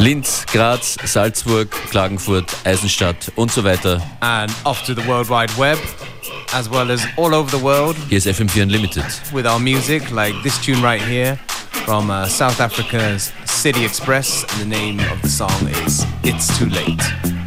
Linz, Graz, Salzburg, Klagenfurt, Eisenstadt und so weiter. And off to the World Wide Web, as well as all over the world. Hier ist FM4 Unlimited. With our music, like this tune right here from uh, South Africa's City Express. And the name of the song is It's Too Late.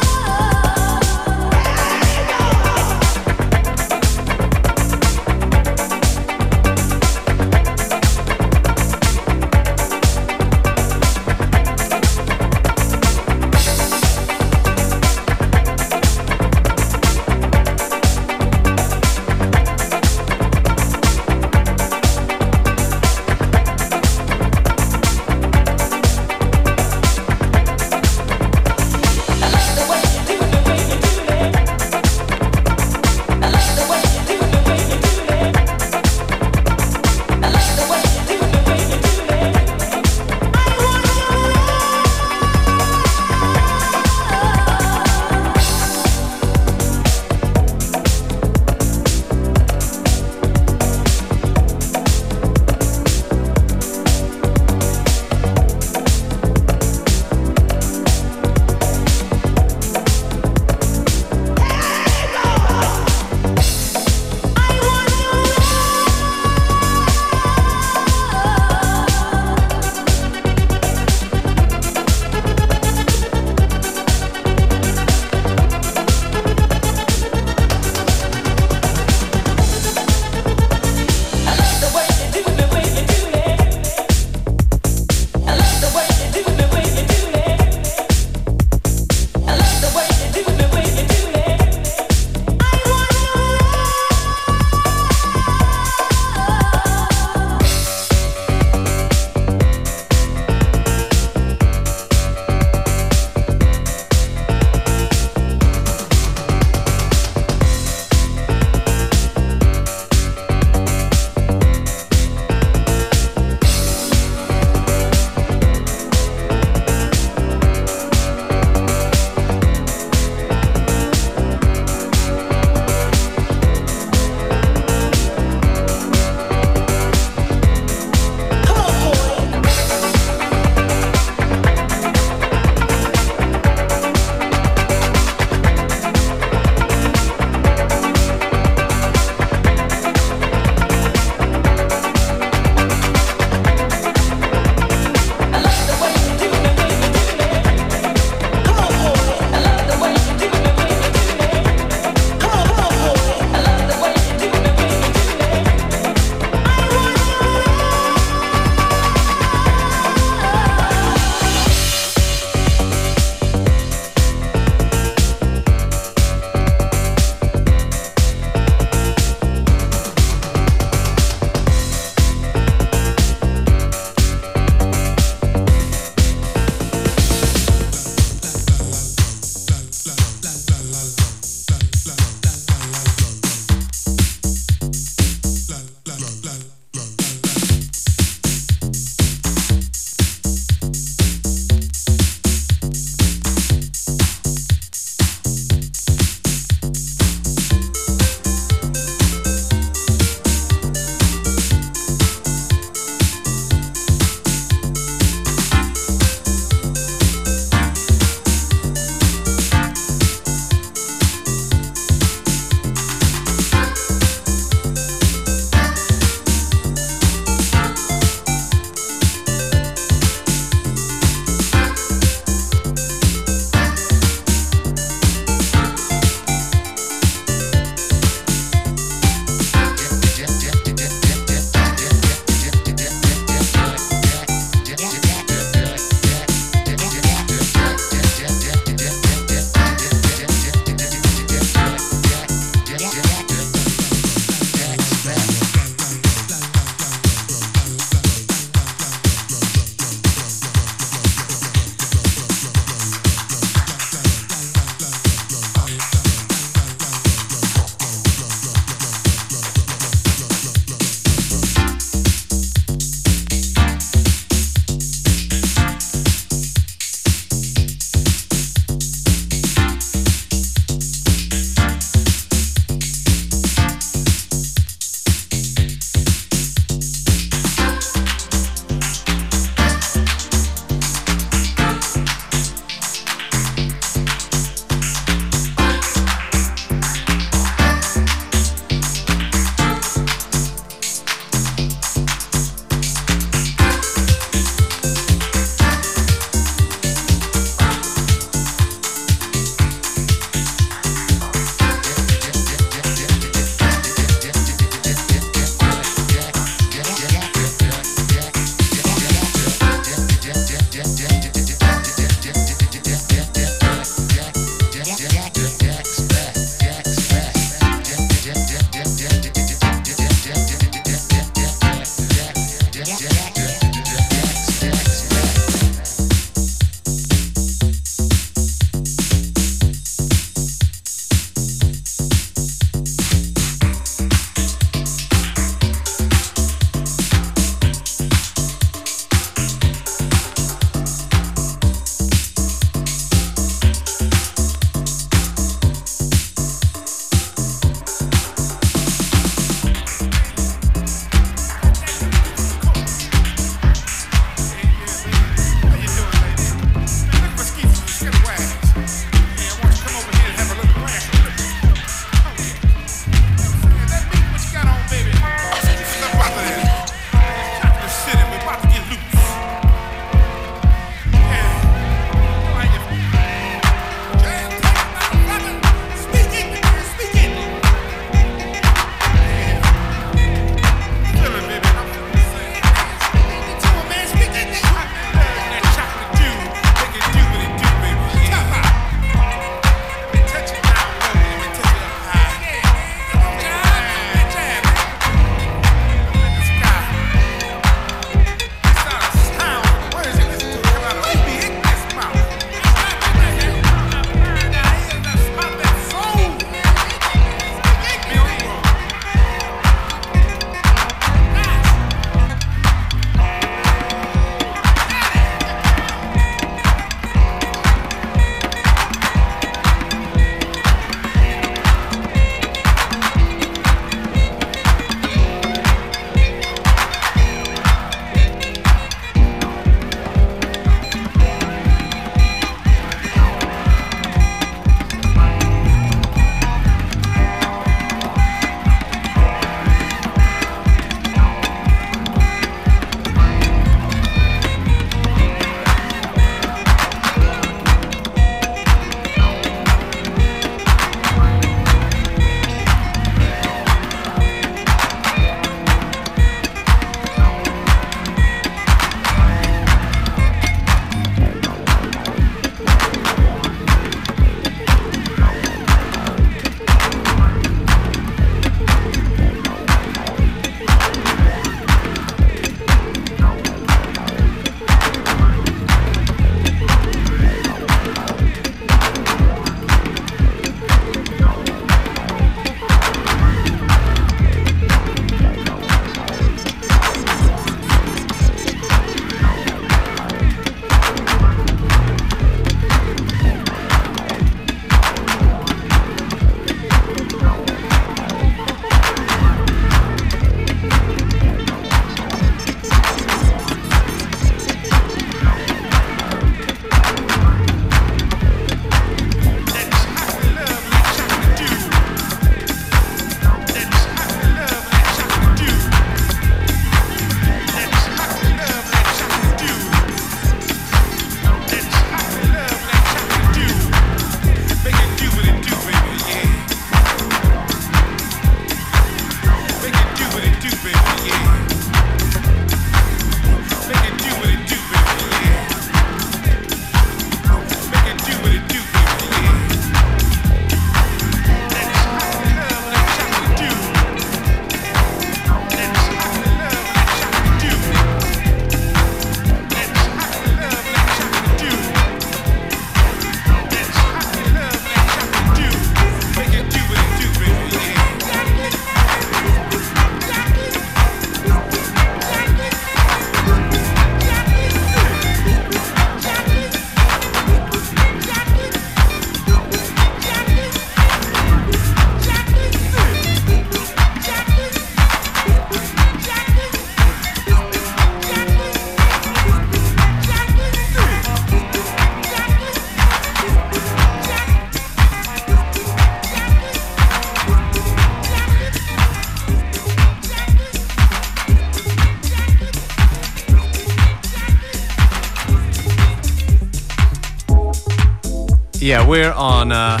Yeah, we're on a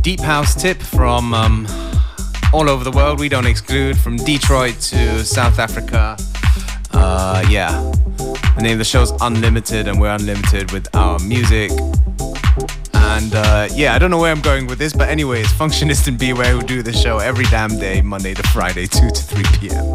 deep house tip from um, all over the world. We don't exclude from Detroit to South Africa. Uh, yeah, the name of the show's Unlimited, and we're unlimited with our music. And uh, yeah, I don't know where I'm going with this, but anyways, Functionist and Beware who do the show every damn day, Monday to Friday, 2 to 3 p.m.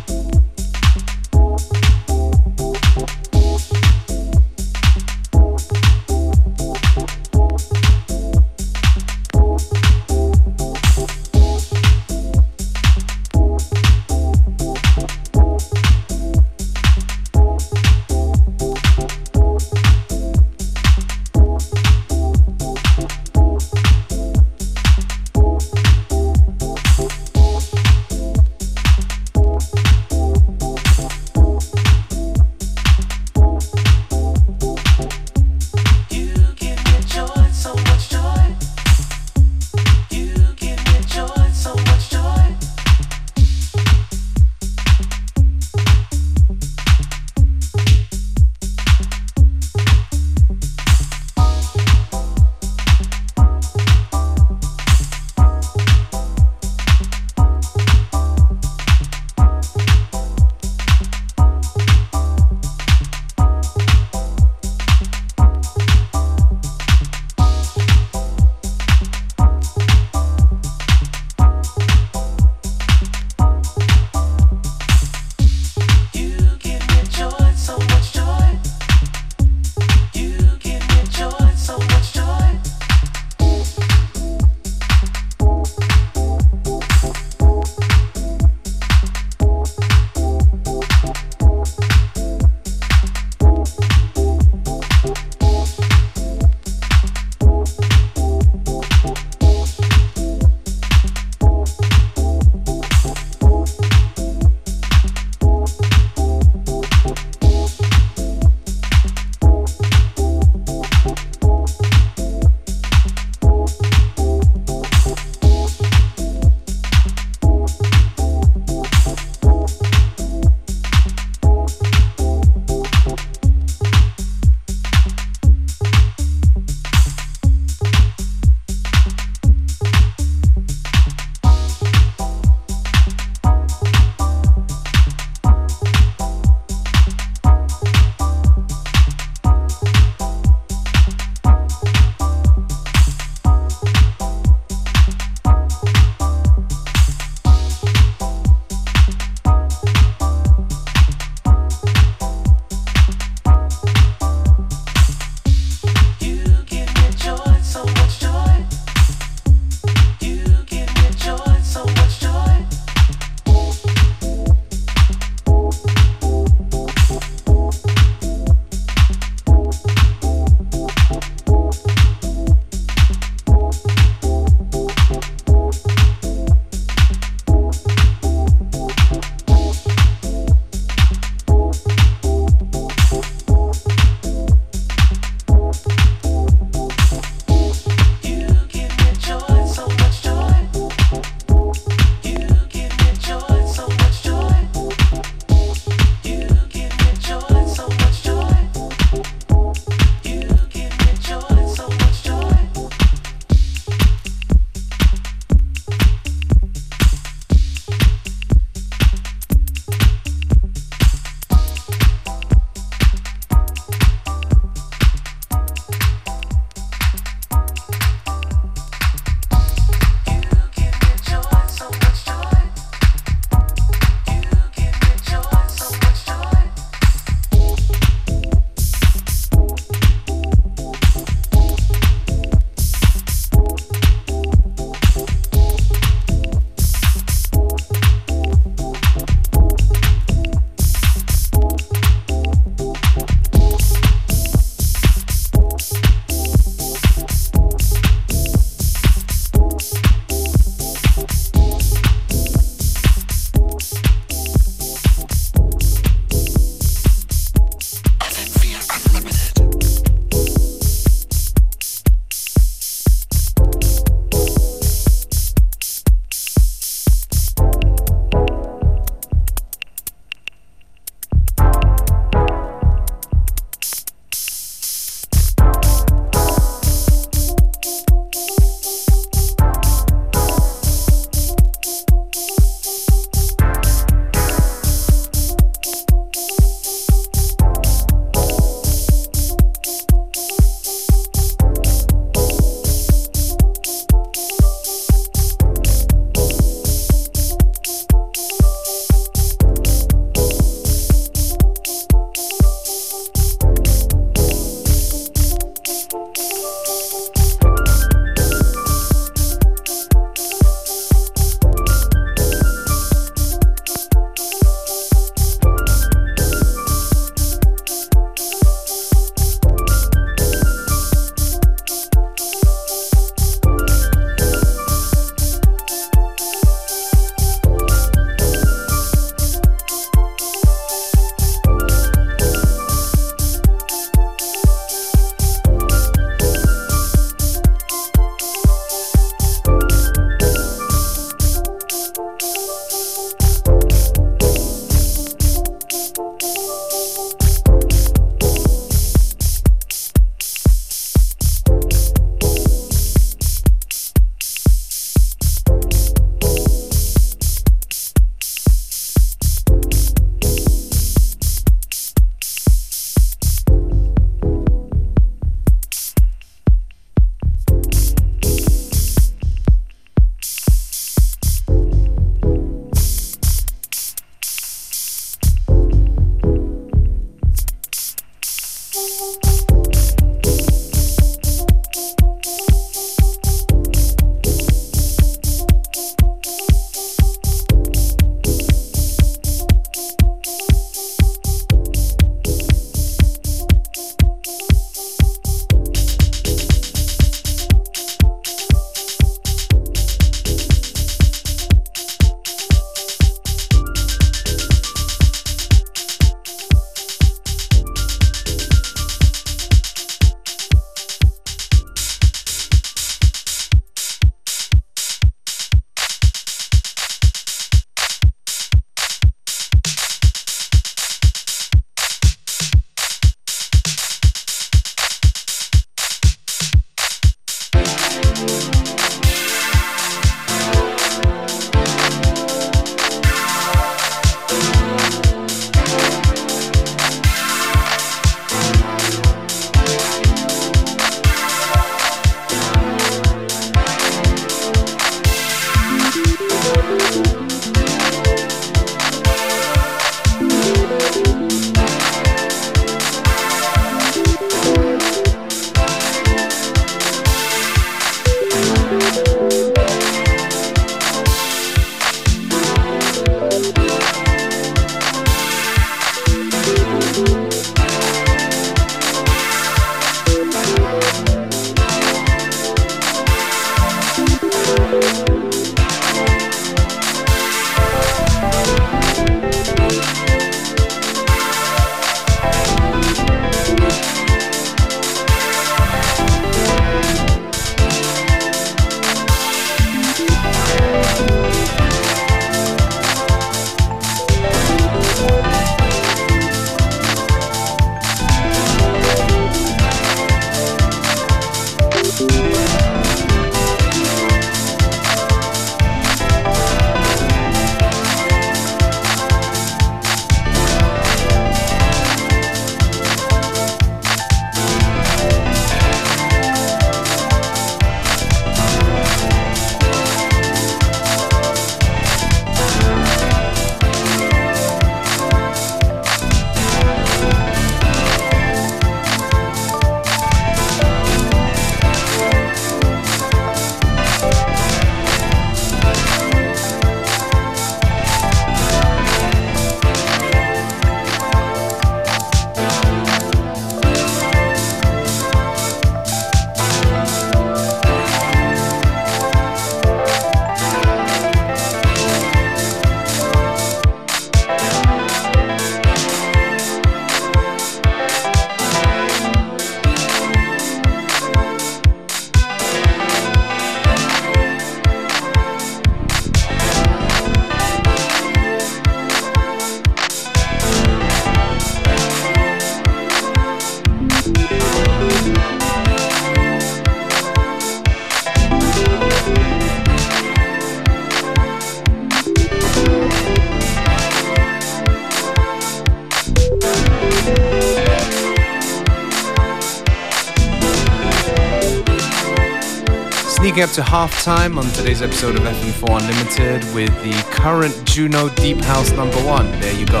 taking up to halftime on today's episode of FM4 Unlimited with the current Juno Deep House number one. There you go.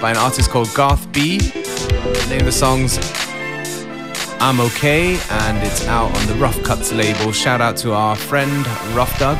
By an artist called Garth B. The name of the song's I'm Okay, and it's out on the Rough Cuts label. Shout out to our friend Rough Doug.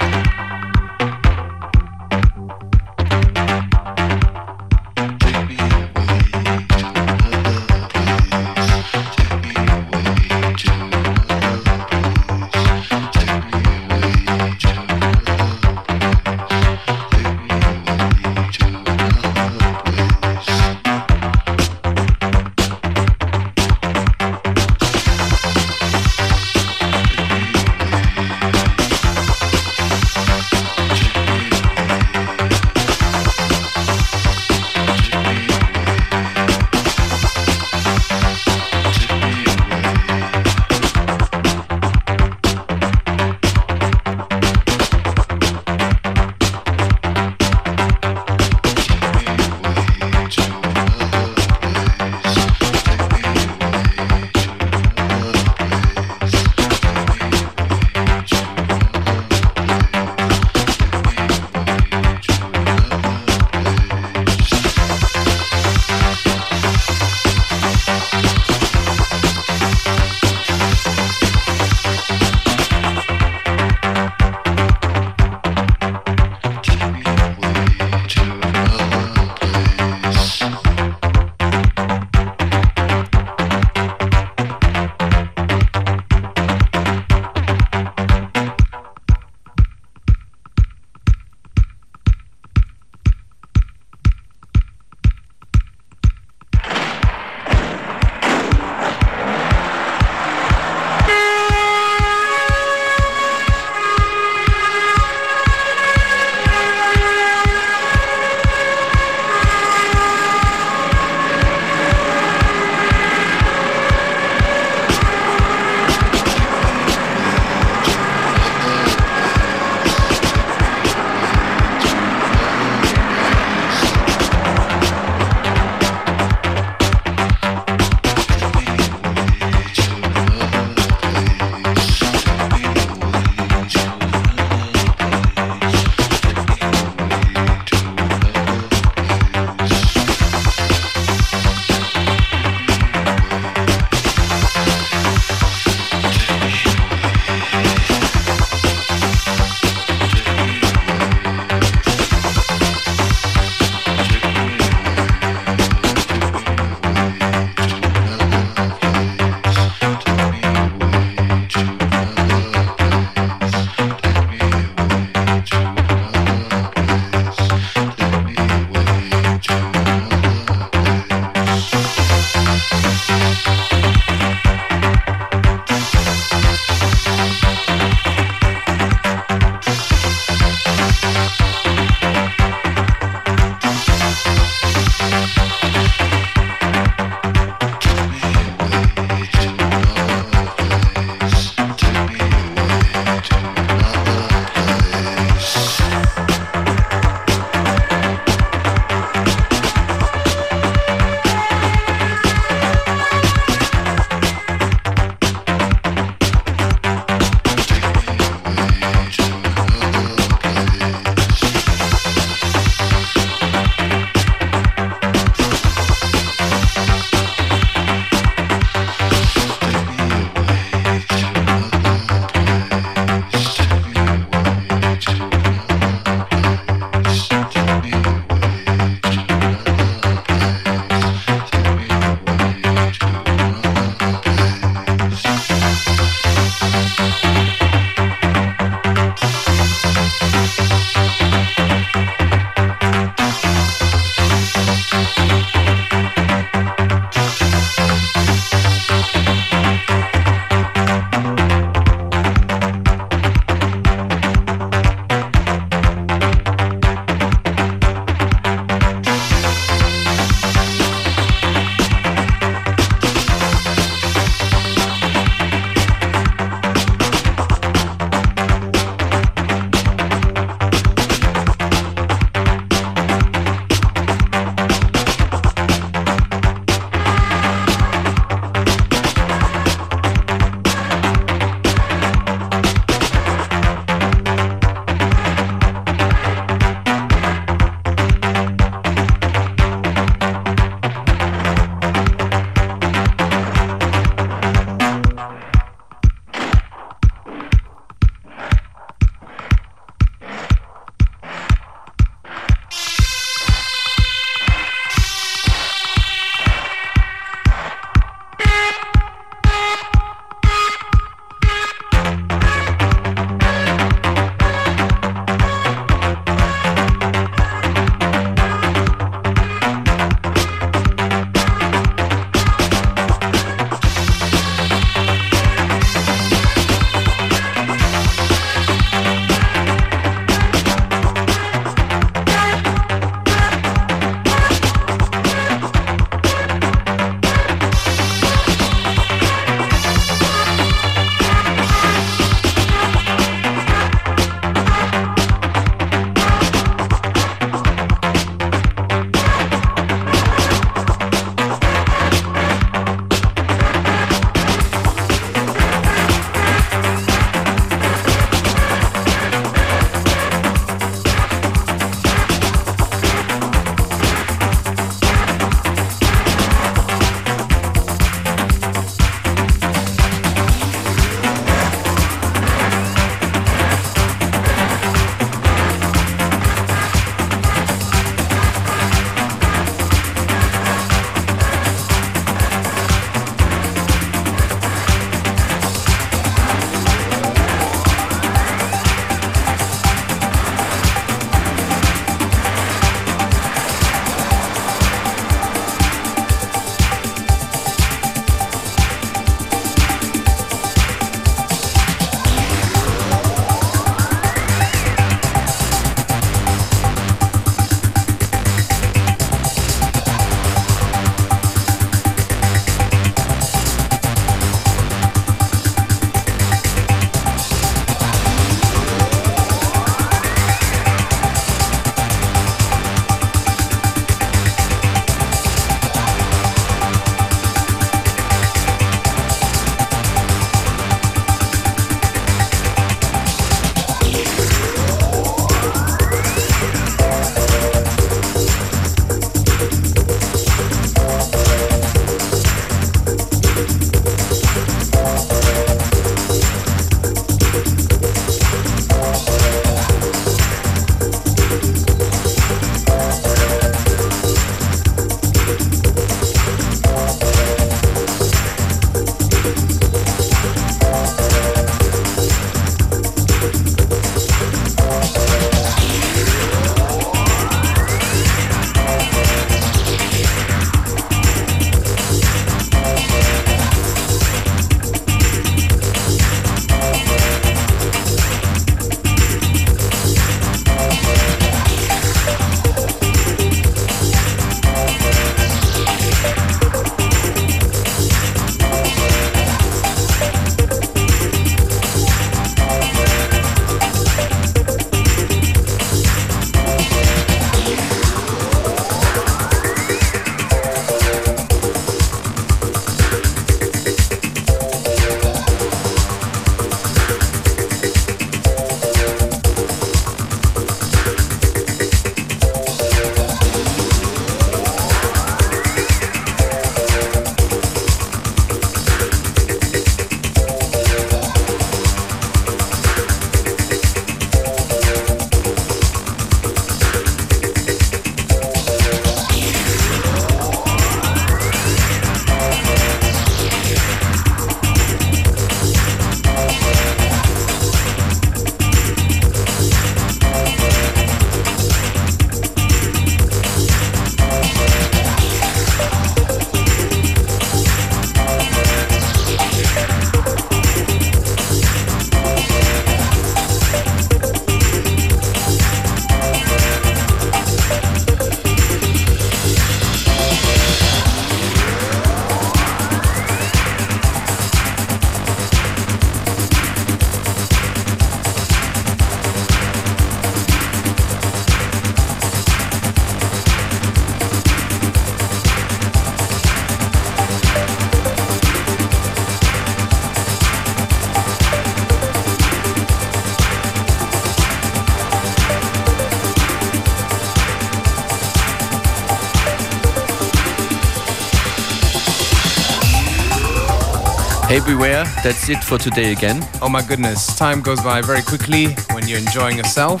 Beware. That's it for today again. Oh my goodness, time goes by very quickly when you're enjoying yourself.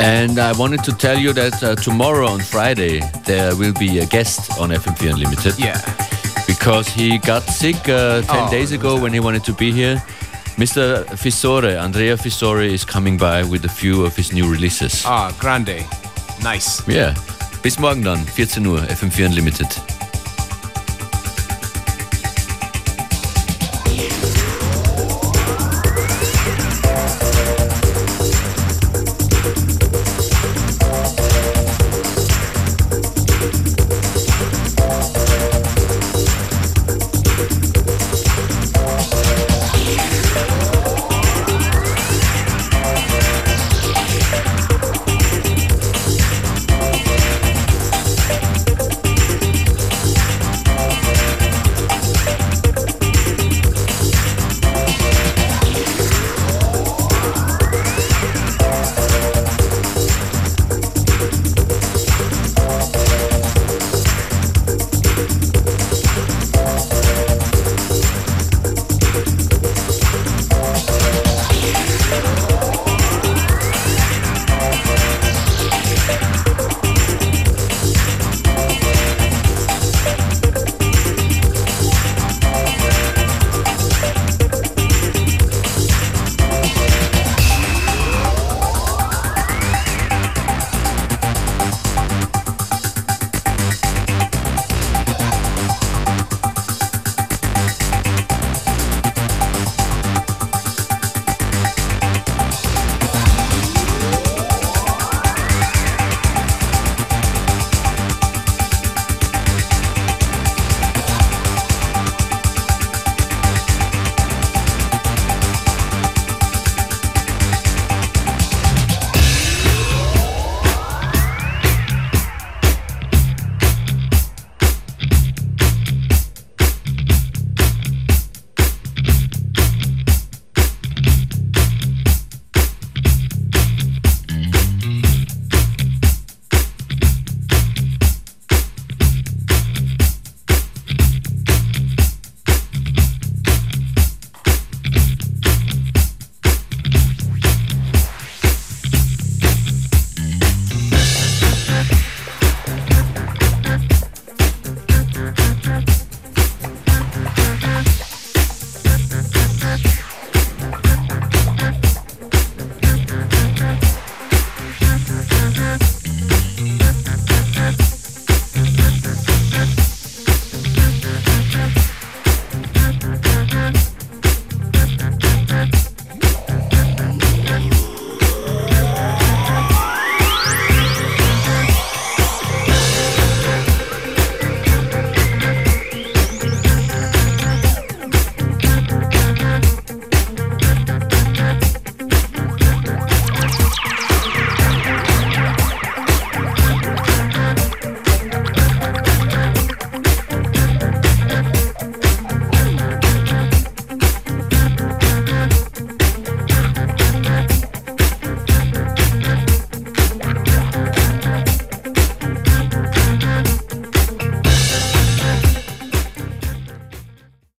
And I wanted to tell you that uh, tomorrow on Friday there will be a guest on FM4 Unlimited. Yeah. Because he got sick uh, 10 Oh, days ago when he wanted to be here. Mr. Fissore, Andrea Fissore, is coming by with a few of his new releases. Ah, grande. Nice. Yeah. Bis morgen dann, 14 Uhr, FM4 Unlimited.